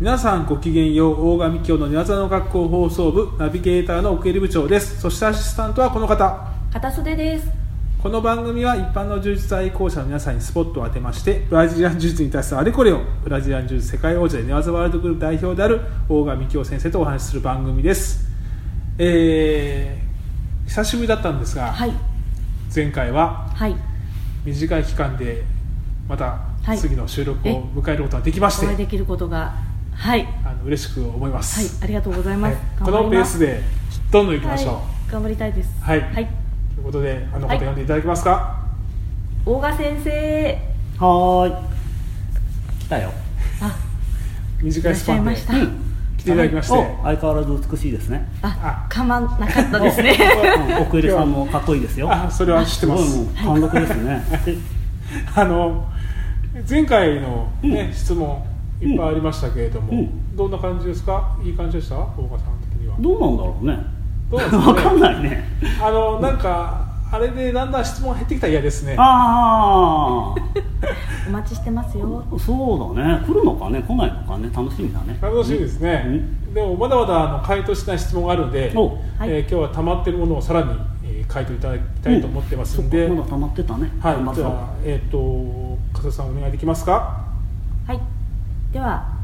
皆さんごきげんよう大神教の寝技の学校放送部ナビゲーターの奥入部長です。そしてアシスタントはこの方。片袖です。この番組は一般の柔術愛好者の皆さんにスポットを当てましてブラジリアン柔術に対するあれこれをブラジリアン柔術世界王者で寝技ワールドグループ代表である大神京先生とお話しする番組です。えー、久しぶりだったんですが、はい。前回ははい。短い期間でまたはい。次の収録を迎えることができまして、お会いできることがはい。はいあの嬉しく思います、ありがとうございます、はい。このペースでどんどん行きましょう、はい、頑張りたいです。はい。はい、ということであの方はい呼んでいただけますか、大賀先生。はーい。来たよ。あ短いスパンで。しゃいました、来ていただきまして、お相変わらず美しいですね。あかまなかったですね。う。ん奥入さんもかっこいいですよ。あそれは知ってます。ごいもう貫禄ですね。で あの前回の、ねうん。質問いっぱいありましたけれども、うん。どんな感じですか？いい感じでした？大岡さん的には。どうなんだろうね。どうなんですか？ねわかんないね。あのなんかあれでだんだん質問減ってきたら嫌ですね。あ お待ちしてますよ。あそうだね。来るのかね？来ないのかね？楽しみだね。楽しみですね、でもまだまだあの回答しない質問があるので、お。はい。えー今日は溜まってるものをさらに、えー回答いただきたいと思ってますんで、そっかまだ溜まってたね。はい。じゃあ、えっ、と、加瀬さんお願いできますか？はいでは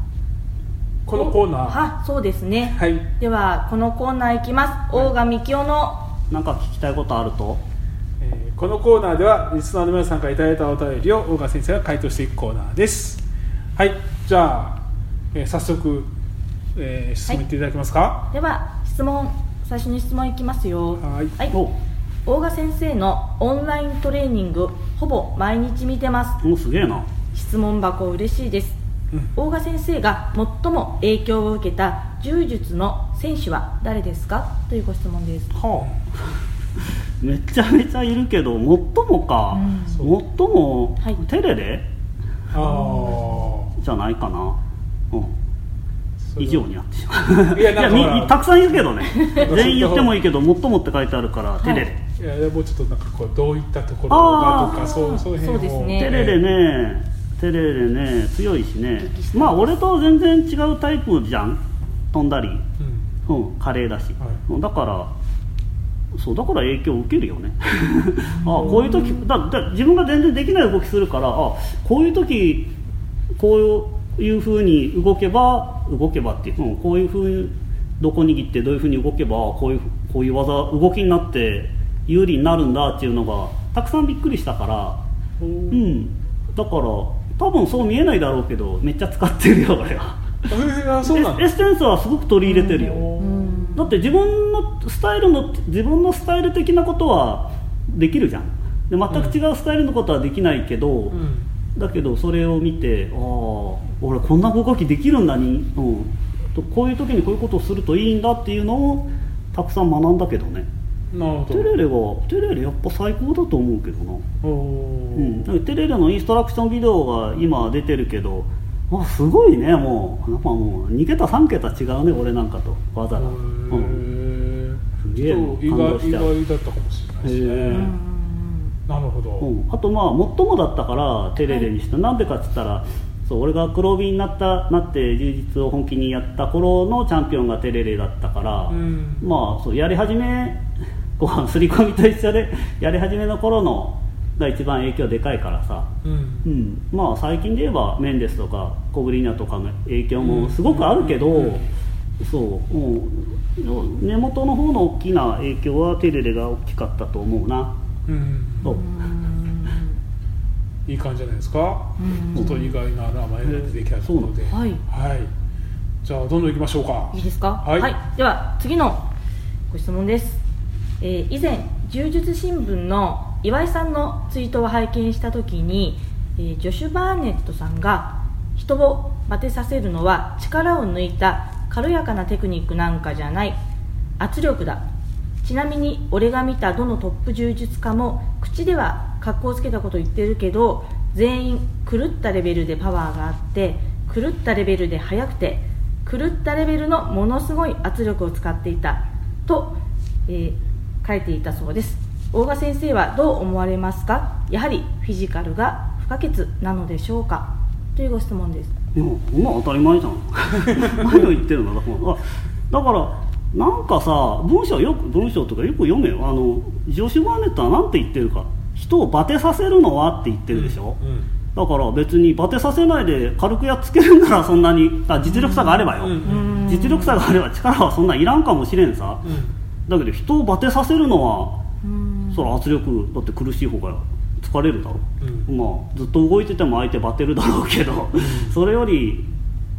このコーナー。はそうですね、はい、ではこのコーナーいきます。大賀幹雄の。なんか聞きたいことあると？えーこのコーナーでは、リスナーの皆さんからいただいたお便りを大川先生が回答していくコーナーです。はい、じゃあ、えー早速、えー質問いっていただけますか？では質問最初に質問いきますよ。はい。お。大賀先生のオンライントレーニングほぼ毎日見てます。もうすげえな。質問箱嬉しいです。うん大賀先生が最も影響を受けた柔術の選手は誰ですか？というご質問です。は めちゃめちゃいるけど最もか、うん。最も、はい。テレレ？あ。あじゃないかな、うん、あ。以上になってしまう。いやたくさんいるけどね。全員言ってもいいけど「最も」って書いてあるから「い。テレレ」いや、もうちょっとなんかこう、どういったところがとか、そう、そういう辺を。そうですね。テレレねテレレね強いしね。まあ俺と全然違うタイプじゃん。飛んだり、うん。うん、華麗だし、はだからそうだから影響を受けるよね。あこういう時だだ自分が全然できない動きするからあこういう時こういうふうに動けば動けばっていう、うん、こういうふうにどこ握ってどういうふうに動けばこういうこういう技動きになって有利になるんだっていうのがたくさんびっくりしたから。ううんん。だから多分そう見えないだろうけどめっちゃ使ってるよ俺は。えー、あ、そうなんエッセンスはすごく取り入れてるよ。うん。だって自分のスタイルの自分のスタイル的なことはできるじゃん。で全く違うスタイルのことはできないけど、うん。だけどそれを見てああ俺こんな動きできるんだに、うん、とこういう時にこういうことをするといいんだっていうのをたくさん学んだけどねなるほど。テレレはテレレやっぱ最高だと思うけどな、おうん、テレレのインストラクションビデオが今出てるけどあすごいねもう。なんかもう2桁3桁違うね俺なんかと。技が、うん、すげえ意感動外意外だったかもしれないですね。なるほど。うん、あとまあ最もだったからテレレにした、なんでかって言ったらそう俺が黒帯になったなって充実を本気にやった頃のチャンピオンがテレレだったから、うん。まあそうやり始めこう刷り込みと一緒で やり始めの頃のが一番影響でかいからさ、うん。うん、まあ最近で言えばメンデスとかコブリーナとかの影響もすごくあるけど、うん。そう、うん、根元の方の大きな影響はテレレが大きかったと思うな。うん。そう。いい感じじゃないですか？うん。ちょっと意外な名前が出てきたところで。そうなんはい。じゃあどんどん行きましょうか。いいですか？はい。では次のご質問です、えー以前柔術新聞の岩井さんのツイートを拝見した時に、えージョシュ・バーネットさんが人をバテさせるのは力を抜いた軽やかなテクニックなんかじゃない圧力だ。ちなみに俺が見たどのトップ柔術家も口では格好つけたこと言ってるけど全員狂ったレベルでパワーがあって狂ったレベルで速くて狂ったレベルのものすごい圧力を使っていた。と、えー書いていたそうです。大賀先生はどう思われますか？やはりフィジカルが不可欠なのでしょうか？というご質問です。いやまあ当たり前じゃん。何を言ってるのだからあだからなんかさ文章よく文章とかよく読めよ。あのジョシュ・バーネットは何て言ってるか。人をバテさせるのはって言ってるでしょ、うんだから別にバテさせないで軽くやっつけるならそんなにあ実力差があればよ、うんうん。実力差があれば力はそんないらんかもしれんさ、うんだけど人をバテさせるのはうん。そら圧力だって苦しい方が疲れるだろう、うん。まあずっと動いてても相手バテるだろうけど、それより、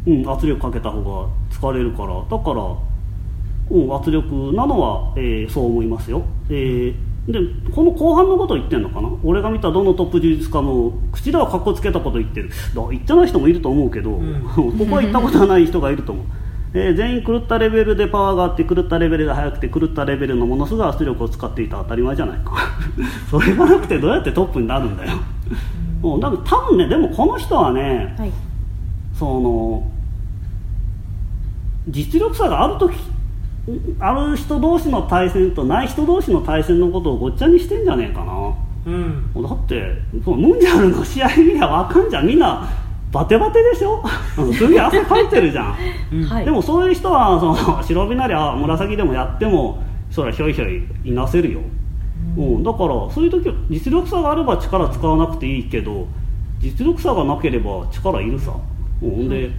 うん、圧力かけた方が疲れるから。だから、うん、圧力なのは、えーそう思いますよ、えーでこの後半のことを言ってんのかな？俺が見たどのトップ充実家も口ではかっこつけたこと言ってる。だから言ってない人もいると思うけど、ん。ここは言ったことはない人がいると思う、えー全員狂ったレベルでパワーがあって狂ったレベルで速くて狂ったレベルのものすごい圧力を使っていた当たり前じゃないか。それがなくてどうやってトップになるんだよ、うん、だから多分ねでもこの人はねはい。その実力差がある時ある人同士の対戦とない人同士の対戦のことをごっちゃにしてんじゃねえかな。うん。だってそのムンジャールの試合見りゃわかんじゃん。みんなバテバテでしょ？うんすげえ汗かいてるじゃん。でもそういう人はその 白身なりゃ紫でもやってもそりゃひょいひょいいなせるよ、うん、だからそういう時は実力差があれば力使わなくていいけど実力差がなければ力いるさ、うん、で、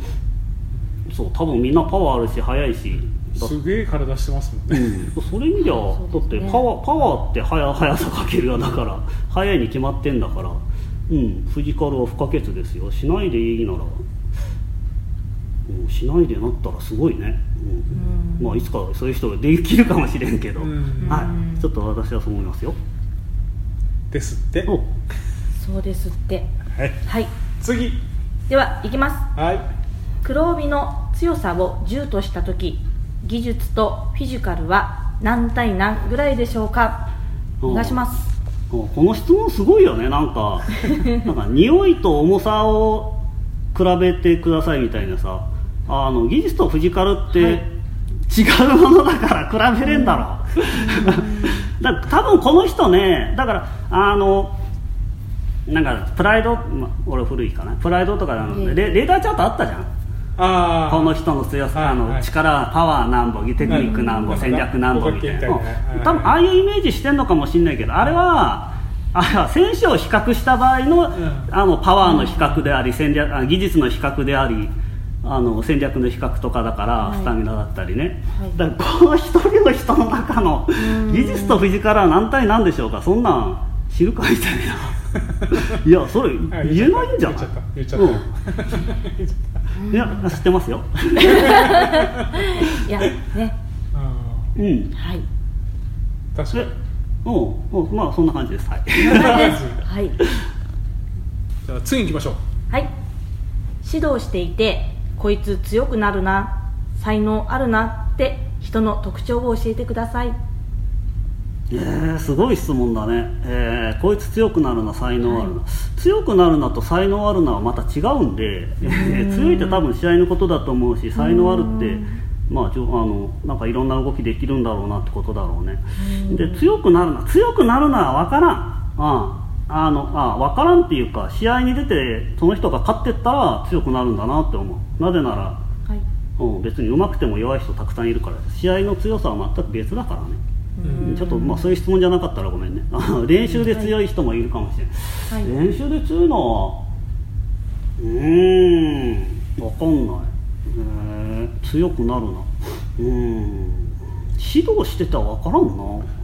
そう多分みんなパワーあるし速いし。だすげえ体してますもんね。うん、それ見りゃ、ね。だってパワーパワーって速速さかけるよだから速いに決まってんだからうん。フィジカルは不可欠ですよ。しないでいいなら、うん、しないでなったらすごいね、うん。まあいつかそういう人ができるかもしれんけど、うん。はい。ちょっと私はそう思いますよ。ですって。おそうですって。はい。はい。次。ではいきます。はい。黒帯の強さを10とした時技術とフィジカルは何対何ぐらいでしょうか？お願いしますこの質問すごいよねなんか。なんか匂いと重さを比べてくださいみたいなさ。あの技術とフィジカルってはい。違うものだから 比べれんだろ。だから多分この人ねだからあのなんかプライド、ま、俺古いかな。プライドとかあのええ。レレーダーチャートあったじゃんこの人の強さ、あのはいはい力パワーなんぼテクニックなんぼ、うん戦略なんぼみたいな、五角形みたいなはいうん多分ああいうイメージしてんのかもしれないけどあれはあれは選手を比較した場合の,、ん。あのパワーの比較であり戦略あ技術の比較でありあの戦略の比較とかだから、はい。スタミナだったりね、はい。だからこの一人の人の中の技術とフィジカルは何対何でしょうか？そんなん知るかみたいな。いやそれあ言えないんじゃない？言っちゃった。言っちゃった。うん いや知ってますよ。いやね。あうん。はい。ー確かに。えうんうんまあそんな感じです。はい。はい。じゃあ次行きましょう。はい。指導していてこいつ強くなるな才能あるなって人の特徴を教えてくださいえー、すごい質問だね、えーこいつ強くなるな才能あるな、強くなるなと才能あるなはまた違うんで、えー強いって多分試合のことだと思うし才能あるってまあちょあのなんかいろんな動きできるんだろうなってことだろうね。で強くなるな強くなるなは分からん。ああのあ分からんっていうか試合に出てその人が勝ってったら強くなるんだなって思う。なぜならはい。うん、別に上手くても弱い人たくさんいるから試合の強さは全く別だからね、うんちょっとまあそういう質問じゃなかったらごめんね。練習で強い人もいるかもしれない、はい。練習で強いのはうーん分かんない、えー強くなるな。うーん。指導してたら分からんな。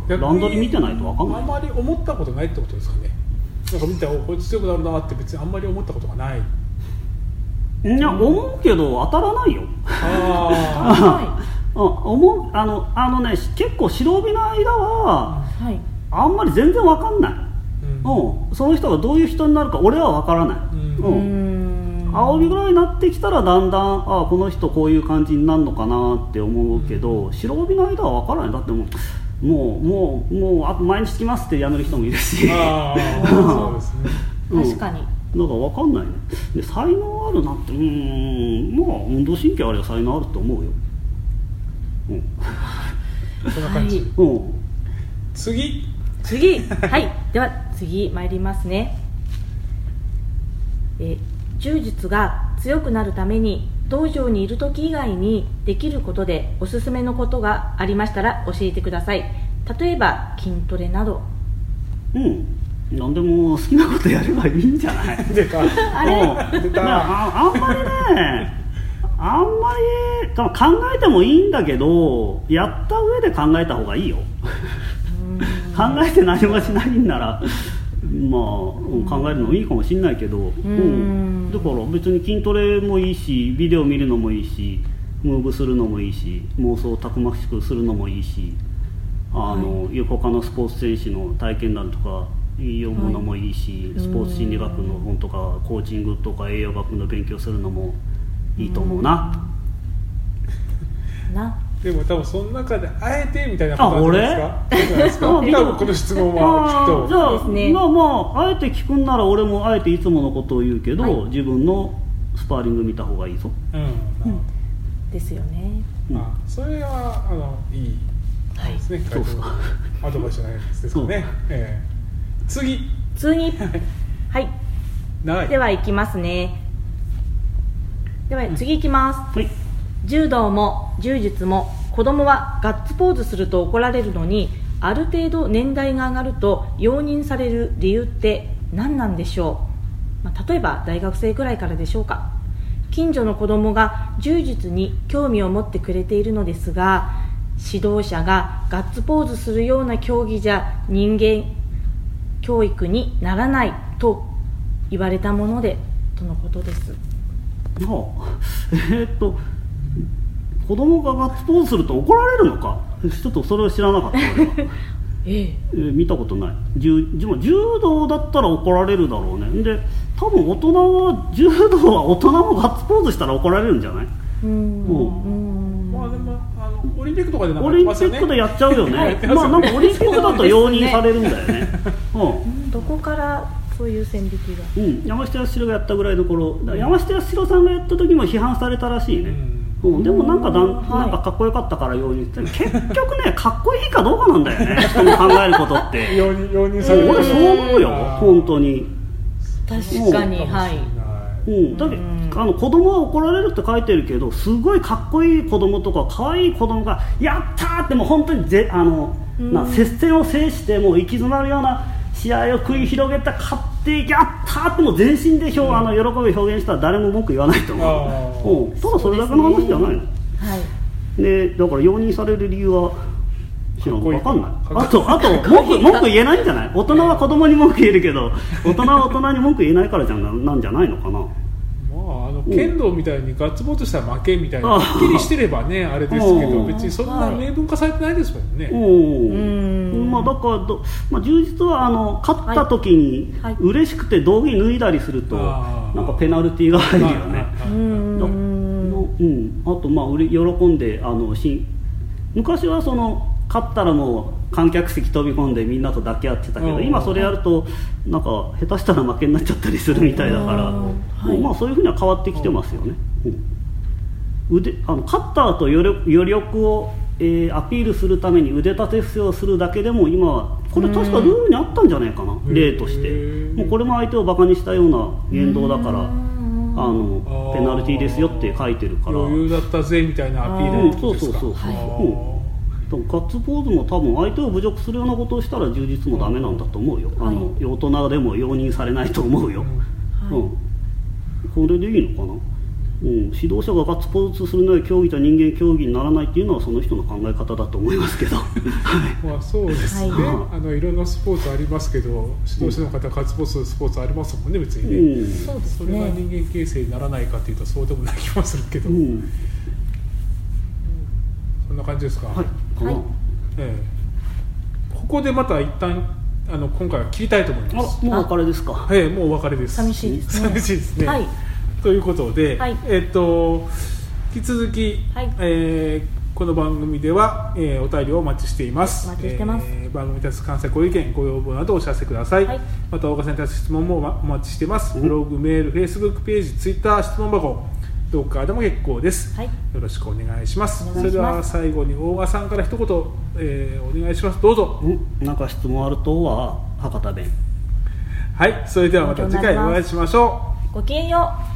ランドリー見てないと分かんない。あんまり思ったことないってことですかね。なんか見ておこいつ強くなるなって別にあんまり思ったことがない。いや思うけど当たらないよ。あ うん思うあのあのね結構白帯の間ははい。あんまり全然分かんない。あうん。うん、その人がどういう人になるか俺は分からない、うん。ううん。青帯ぐらいになってきたらだんだんあこの人こういう感じになるのかなって思うけど、白帯の間は分からない。だってもうもうもうもうあ毎日来ますってやめる人もいるし。ああそうですね。うん。確かに。だから分かんないね。で才能あるなってうーん。まあ運動神経あれば才能あると思うよそんな感じ、はい。次。次。はい。では次参りますね。え柔術が強くなるために道場にいる時以外にできることでおすすめのことがありましたら教えてください。例えば筋トレなど。うん。何でも好きなことやればいいんじゃない？出 たあれああんまりねあんまり多分考えてもいいんだけどやった上で考えた方がいいよ。考えて何もしないんならまあうん考えるのもいいかもしれないけど、うん。だから別に筋トレもいいしビデオ見るのもいいしムーブするのもいいし妄想をたくましくするのもいいしあの、他のスポーツ選手の体験談とか読むのもいいし、スポーツ心理学の本とかコーチングとか栄養学の勉強するのもいいと思うな、な。でも多分その中であえてみたいなことなんじゃないですか？多分この質問はきっと。じゃあそうですね。まあまああえて聞くんなら俺もあえていつものことを言うけど、はい。自分のスパーリング見た方がいいぞ、うん。ですよね。うん。あそれはあのいいはいですね、そうそうアドバイスじゃないですかね、ええ。次。次。はい。長い。では行きますねでは次行きます、はい。柔道も柔術も子供はガッツポーズすると怒られるのにある程度年代が上がると容認される理由って何なんでしょう、まあ、例えば大学生くらいからでしょうか。近所の子供が柔術に興味を持ってくれているのですが指導者がガッツポーズするような競技じゃ人間教育にならないと言われたものでとのことですあえーっと子供がガッツポーズすると怒られるのか？ちょっとそれを知らなかった俺は、ええ。えー見たことない。柔柔道だったら怒られるだろうね。で多分大人は柔道は大人もガッツポーズしたら怒られるんじゃない？うん。う。ん。まあでもあのオリンピックとかでなんかオリンピックでやっちゃうよね、はい まあなんかオリンピックだと容認されるんだよね。うどこからそういう線引きが。ん、うん、山下康がやったぐらいの頃山下康さんがやった時も批判されたらしいね、うん、でもなんかだん、はい。なんかかっこよかったから容認。って結局ねかっこいいかどうかなんだよね。人の考えることって。容認容認される。俺そう思うよ。本当に。確かに。はい。うん、だけうん。あの子供は怒られるって書いてるけどすごいかっこいい子供とか可愛い子供が「やったー!」ってもう本当にぜあの、な接戦を制してもう行き詰まるような試合を繰り広げた勝って「やったー!」ってもう全身で表、あの喜びを表現したら誰も文句言わないとあ思う、うん、ただそれだけの話じゃないの。はいでだから容認される理由は知らん分かんない。あとあと文句文句言えないんじゃない？大人は子供に文句言えるけど大人は大人に文句言えないからじゃななんじゃないのかな。まああの剣道みたいにガッツポーズしたら負けみたいなあはっきりしてればねあれですけどう。ん別にそんな明文化されてないですもんね、うんまあだからど、まあ、充実はあの勝った時に嬉しくて道着脱いだりすると、なんかペナルティーが入るよね、うんあとまあうれ喜んであのし昔はその勝ったらもう観客席飛び込んでみんなと抱き合ってたけどうん今それやるとなんか下手したら負けになっちゃったりするみたいだから、うんはい。まあそういうふうには変わってきてますよね、うん。腕あの勝った後余力余力を、えーアピールするために腕立て伏せをするだけでも今はこれ確かルールにあったんじゃないかな、ん。例として。もうこれも相手をバカにしたような言動だからあうんのペナルティーですよって書いてるから。余裕だったぜみたいなアピールってことですか。うんそうそうそうそうガッツポーズも多分相手を侮辱するようなことをしたら充実もダメなんだと思うよ、あの大人でも容認されないと思うよ、うん。これでいいのかな、うん、指導者がガッツポーズするのは競技と人間競技にならないっていうのはその人の考え方だと思いますけど。は いまあそうですね、はい。あのいろんなスポーツありますけど指導者の方がガッツポーズするスポーツありますもんね別にね、うん。そうですそれがね人間形成にならないかというとそうでもない気もするけど、うん。そんな感じですか、はい。はい。ええ。ここでまた一旦あの今回は切りたいと思いあます。もうお別れですか。はいもうお別れです。寂しいですね。寂しいですね、はいということで、はい。えっと引き続き、はい。えーこの番組では、えーお便りをお待ちしています。お待ちしてます。えー番組に対する関西ご意見ご要望などお知らせください、はい。また大岡さんに対する質問もおまお待ちしています、ブログメールフェイスブックページツイッター質問箱どこからでも結構です、はい。よろしくお願いします。それでは最後に大川さんから一言、えーお願いします。どうぞ。うんなんか質問あるとは博多弁。はい。それではまた次回お会いしましょう。ごきげんよう